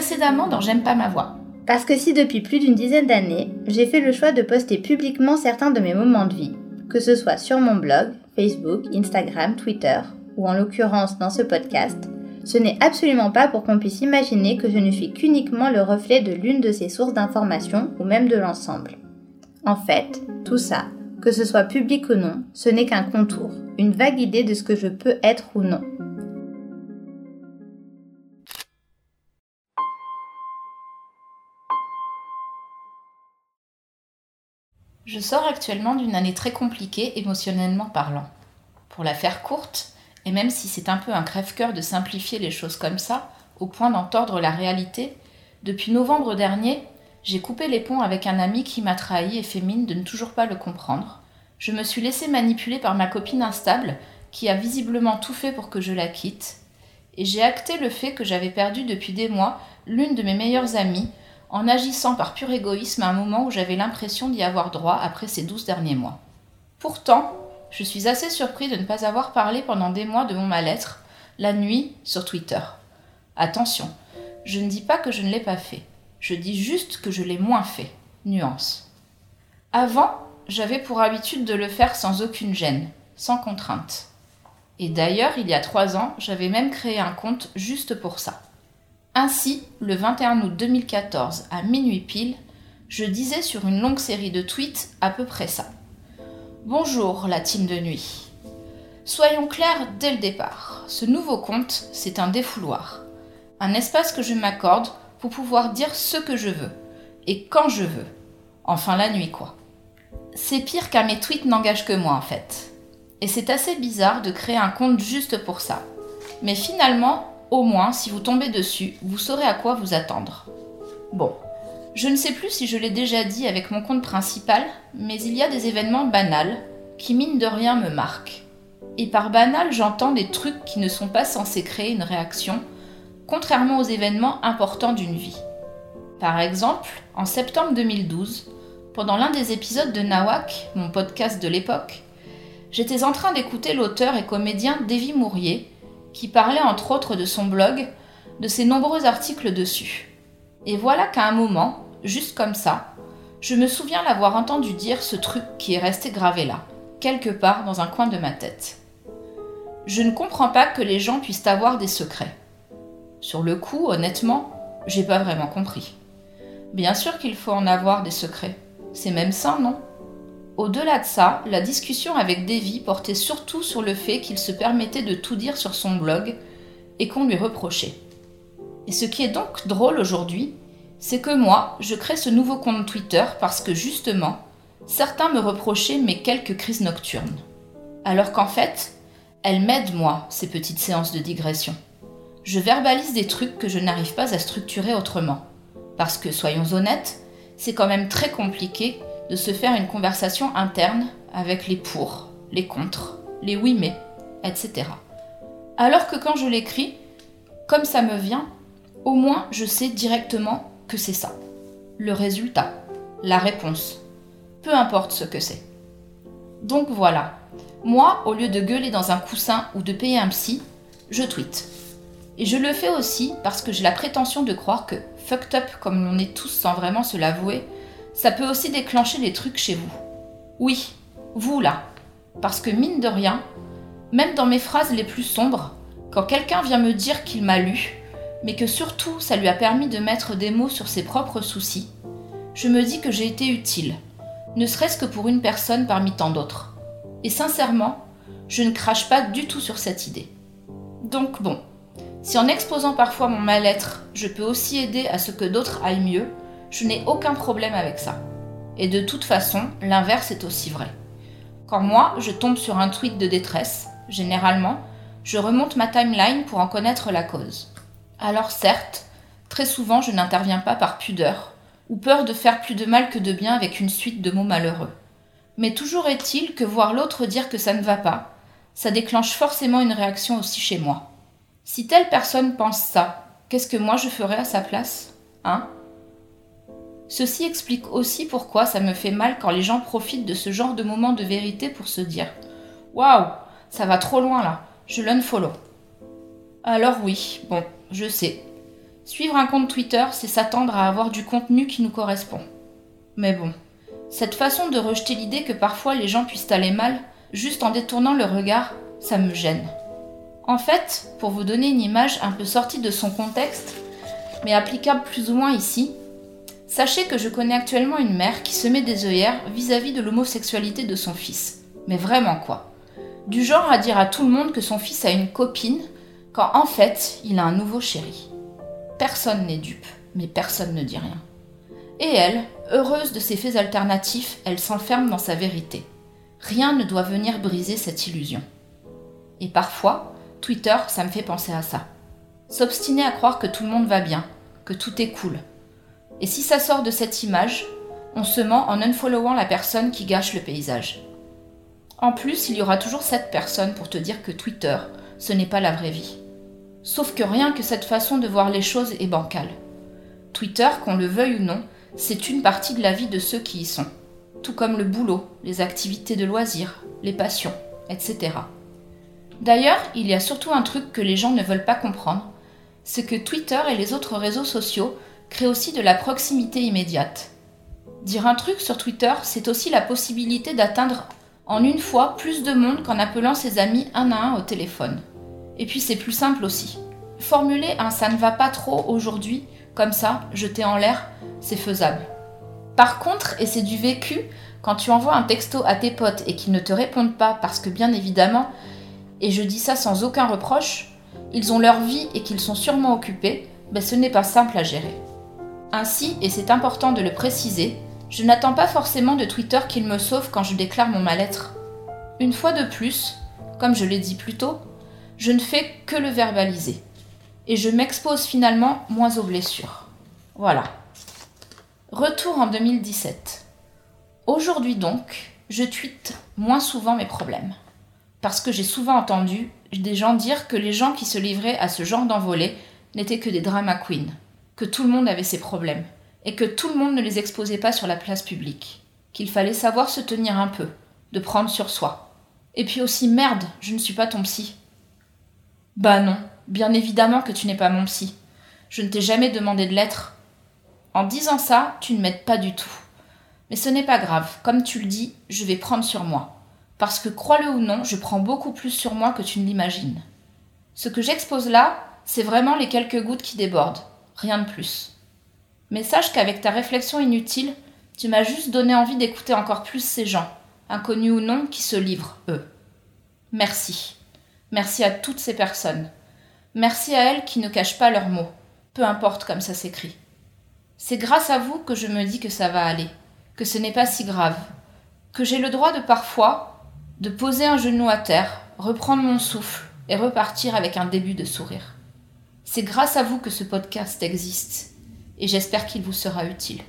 précédemment dans J'aime pas ma voix. Parce que si depuis plus d'une dizaine d'années, j'ai fait le choix de poster publiquement certains de mes moments de vie, que ce soit sur mon blog, Facebook, Instagram, Twitter, ou en l'occurrence dans ce podcast, ce n'est absolument pas pour qu'on puisse imaginer que je ne suis qu'uniquement le reflet de l'une de ces sources d'information ou même de l'ensemble. En fait, tout ça, que ce soit public ou non, ce n'est qu'un contour, une vague idée de ce que je peux être ou non. Je sors actuellement d'une année très compliquée émotionnellement parlant. Pour la faire courte, et même si c'est un peu un crève-cœur de simplifier les choses comme ça, au point d'en tordre la réalité, depuis novembre dernier, j'ai coupé les ponts avec un ami qui m'a trahi et fait mine de ne toujours pas le comprendre. Je me suis laissé manipuler par ma copine instable, qui a visiblement tout fait pour que je la quitte, et j'ai acté le fait que j'avais perdu depuis des mois l'une de mes meilleures amies, en agissant par pur égoïsme à un moment où j'avais l'impression d'y avoir droit après ces douze derniers mois. Pourtant, je suis assez surpris de ne pas avoir parlé pendant des mois de mon mal-être, la nuit, sur Twitter. Attention, je ne dis pas que je ne l'ai pas fait, je dis juste que je l'ai moins fait. Nuance. Avant, j'avais pour habitude de le faire sans aucune gêne, sans contrainte. Et d'ailleurs, il y a trois ans, j'avais même créé un compte juste pour ça. Ainsi, le 21 août 2014, à minuit pile, je disais sur une longue série de tweets à peu près ça. Bonjour la team de nuit. Soyons clairs dès le départ, ce nouveau compte, c'est un défouloir. Un espace que je m'accorde pour pouvoir dire ce que je veux, et quand je veux. Enfin la nuit quoi. C'est pire car mes tweets n'engagent que moi en fait. Et c'est assez bizarre de créer un compte juste pour ça. Mais finalement, au moins, si vous tombez dessus, vous saurez à quoi vous attendre. Bon, je ne sais plus si je l'ai déjà dit avec mon compte principal, mais il y a des événements banals qui, mine de rien, me marquent. Et par banal, j'entends des trucs qui ne sont pas censés créer une réaction, contrairement aux événements importants d'une vie. Par exemple, en septembre 2012, pendant l'un des épisodes de Nawak, mon podcast de l'époque, j'étais en train d'écouter l'auteur et comédien Davy Mourier, qui parlait entre autres de son blog, de ses nombreux articles dessus. Et voilà qu'à un moment, juste comme ça, je me souviens l'avoir entendu dire ce truc qui est resté gravé là, quelque part dans un coin de ma tête. Je ne comprends pas que les gens puissent avoir des secrets. Sur le coup, honnêtement, j'ai pas vraiment compris. Bien sûr qu'il faut en avoir des secrets. C'est même ça, non? Au-delà de ça, la discussion avec Davy portait surtout sur le fait qu'il se permettait de tout dire sur son blog et qu'on lui reprochait. Et ce qui est donc drôle aujourd'hui, c'est que moi, je crée ce nouveau compte Twitter parce que justement, certains me reprochaient mes quelques crises nocturnes. Alors qu'en fait, elles m'aident moi, ces petites séances de digression. Je verbalise des trucs que je n'arrive pas à structurer autrement. Parce que, soyons honnêtes, c'est quand même très compliqué de se faire une conversation interne avec les pour, les contre, les oui mais, etc. Alors que quand je l'écris, comme ça me vient, au moins je sais directement que c'est ça. Le résultat, la réponse, peu importe ce que c'est. Donc voilà, moi, au lieu de gueuler dans un coussin ou de payer un psy, je tweete. Et je le fais aussi parce que j'ai la prétention de croire que, fucked up comme l'on est tous sans vraiment se l'avouer, ça peut aussi déclencher des trucs chez vous. Oui, vous là. Parce que mine de rien, même dans mes phrases les plus sombres, quand quelqu'un vient me dire qu'il m'a lu, mais que surtout ça lui a permis de mettre des mots sur ses propres soucis, je me dis que j'ai été utile, ne serait-ce que pour une personne parmi tant d'autres. Et sincèrement, je ne crache pas du tout sur cette idée. Donc bon, si en exposant parfois mon mal-être, je peux aussi aider à ce que d'autres aillent mieux, je n'ai aucun problème avec ça. Et de toute façon, l'inverse est aussi vrai. Quand moi, je tombe sur un tweet de détresse, généralement, je remonte ma timeline pour en connaître la cause. Alors certes, très souvent je n'interviens pas par pudeur, ou peur de faire plus de mal que de bien avec une suite de mots malheureux. Mais toujours est-il que voir l'autre dire que ça ne va pas, ça déclenche forcément une réaction aussi chez moi. Si telle personne pense ça, qu'est-ce que moi je ferais à sa place Hein? Ceci explique aussi pourquoi ça me fait mal quand les gens profitent de ce genre de moment de vérité pour se dire Waouh, ça va trop loin là, je l'unfollow. Alors oui, bon, je sais. Suivre un compte Twitter, c'est s'attendre à avoir du contenu qui nous correspond. Mais bon, cette façon de rejeter l'idée que parfois les gens puissent aller mal, juste en détournant le regard, ça me gêne. En fait, pour vous donner une image un peu sortie de son contexte, mais applicable plus ou moins ici, sachez que je connais actuellement une mère qui se met des œillères vis-à-vis de l'homosexualité de son fils. Mais vraiment quoi? Du genre à dire à tout le monde que son fils a une copine, quand en fait, il a un nouveau chéri. Personne n'est dupe, mais personne ne dit rien. Et elle, heureuse de ses faits alternatifs, elle s'enferme dans sa vérité. Rien ne doit venir briser cette illusion. Et parfois, Twitter, ça me fait penser à ça. S'obstiner à croire que tout le monde va bien, que tout est cool. Et si ça sort de cette image, on se ment en unfollowant la personne qui gâche le paysage. En plus, il y aura toujours cette personne pour te dire que Twitter, ce n'est pas la vraie vie. Sauf que rien que cette façon de voir les choses est bancale. Twitter, qu'on le veuille ou non, c'est une partie de la vie de ceux qui y sont. Tout comme le boulot, les activités de loisirs, les passions, etc. D'ailleurs, il y a surtout un truc que les gens ne veulent pas comprendre, c'est que Twitter et les autres réseaux sociaux créent aussi de la proximité immédiate. Dire un truc sur Twitter, c'est aussi la possibilité d'atteindre en une fois plus de monde qu'en appelant ses amis un à un au téléphone. Et puis c'est plus simple aussi. Formuler un ça ne va pas trop aujourd'hui, comme ça, jeter en l'air, c'est faisable. Par contre, et c'est du vécu, quand tu envoies un texto à tes potes et qu'ils ne te répondent pas parce que bien évidemment, et je dis ça sans aucun reproche, ils ont leur vie et qu'ils sont sûrement occupés, ben ce n'est pas simple à gérer. Ainsi, et c'est important de le préciser, je n'attends pas forcément de Twitter qu'il me sauve quand je déclare mon mal-être. Une fois de plus, comme je l'ai dit plus tôt, je ne fais que le verbaliser. Et je m'expose finalement moins aux blessures. Voilà. Retour en 2017. Aujourd'hui donc, je tweete moins souvent mes problèmes parce que j'ai souvent entendu des gens dire que les gens qui se livraient à ce genre d'envolée n'étaient que des drama queens, que tout le monde avait ses problèmes, et que tout le monde ne les exposait pas sur la place publique, qu'il fallait savoir se tenir un peu, de prendre sur soi. Et puis aussi, merde, je ne suis pas ton psy. Bah non, bien évidemment que tu n'es pas mon psy. Je ne t'ai jamais demandé de l'être. En disant ça, tu ne m'aides pas du tout. Mais ce n'est pas grave, comme tu le dis, je vais prendre sur moi parce que crois-le ou non, je prends beaucoup plus sur moi que tu ne l'imagines. Ce que j'expose là, c'est vraiment les quelques gouttes qui débordent, rien de plus. Mais sache qu'avec ta réflexion inutile, tu m'as juste donné envie d'écouter encore plus ces gens, inconnus ou non, qui se livrent, eux. Merci. Merci à toutes ces personnes. Merci à elles qui ne cachent pas leurs mots, peu importe comme ça s'écrit. C'est grâce à vous que je me dis que ça va aller, que ce n'est pas si grave, que j'ai le droit de parfois, de poser un genou à terre, reprendre mon souffle et repartir avec un début de sourire. C'est grâce à vous que ce podcast existe et j'espère qu'il vous sera utile.